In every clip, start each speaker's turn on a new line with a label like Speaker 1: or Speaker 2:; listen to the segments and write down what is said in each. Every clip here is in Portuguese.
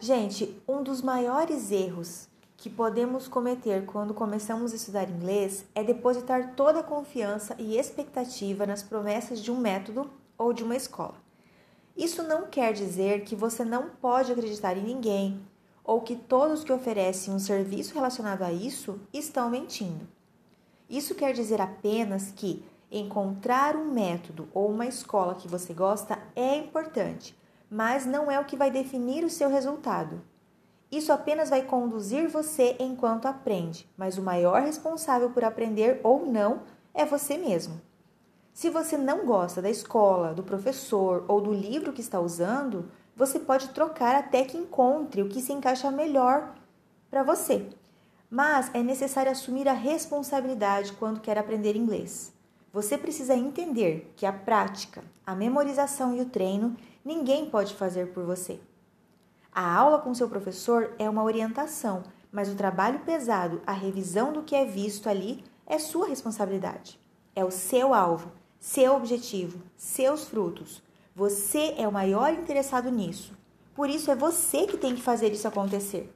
Speaker 1: Gente, um dos maiores erros que podemos cometer quando começamos a estudar inglês é depositar toda a confiança e expectativa nas promessas de um método ou de uma escola. Isso não quer dizer que você não pode acreditar em ninguém ou que todos que oferecem um serviço relacionado a isso estão mentindo. Isso quer dizer apenas que encontrar um método ou uma escola que você gosta é importante mas não é o que vai definir o seu resultado. Isso apenas vai conduzir você enquanto aprende, mas o maior responsável por aprender ou não é você mesmo. Se você não gosta da escola, do professor ou do livro que está usando, você pode trocar até que encontre o que se encaixa melhor para você. Mas é necessário assumir a responsabilidade quando quer aprender inglês. Você precisa entender que a prática, a memorização e o treino ninguém pode fazer por você. A aula com seu professor é uma orientação, mas o trabalho pesado, a revisão do que é visto ali, é sua responsabilidade. É o seu alvo, seu objetivo, seus frutos. Você é o maior interessado nisso. Por isso é você que tem que fazer isso acontecer.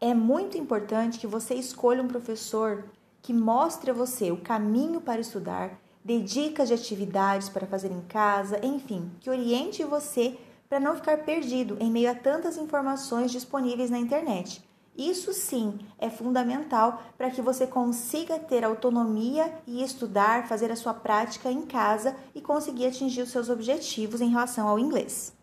Speaker 1: É muito importante que você escolha um professor que mostre a você o caminho para estudar dê dicas de atividades para fazer em casa, enfim, que oriente você para não ficar perdido em meio a tantas informações disponíveis na internet. Isso sim é fundamental para que você consiga ter autonomia e estudar, fazer a sua prática em casa e conseguir atingir os seus objetivos em relação ao inglês.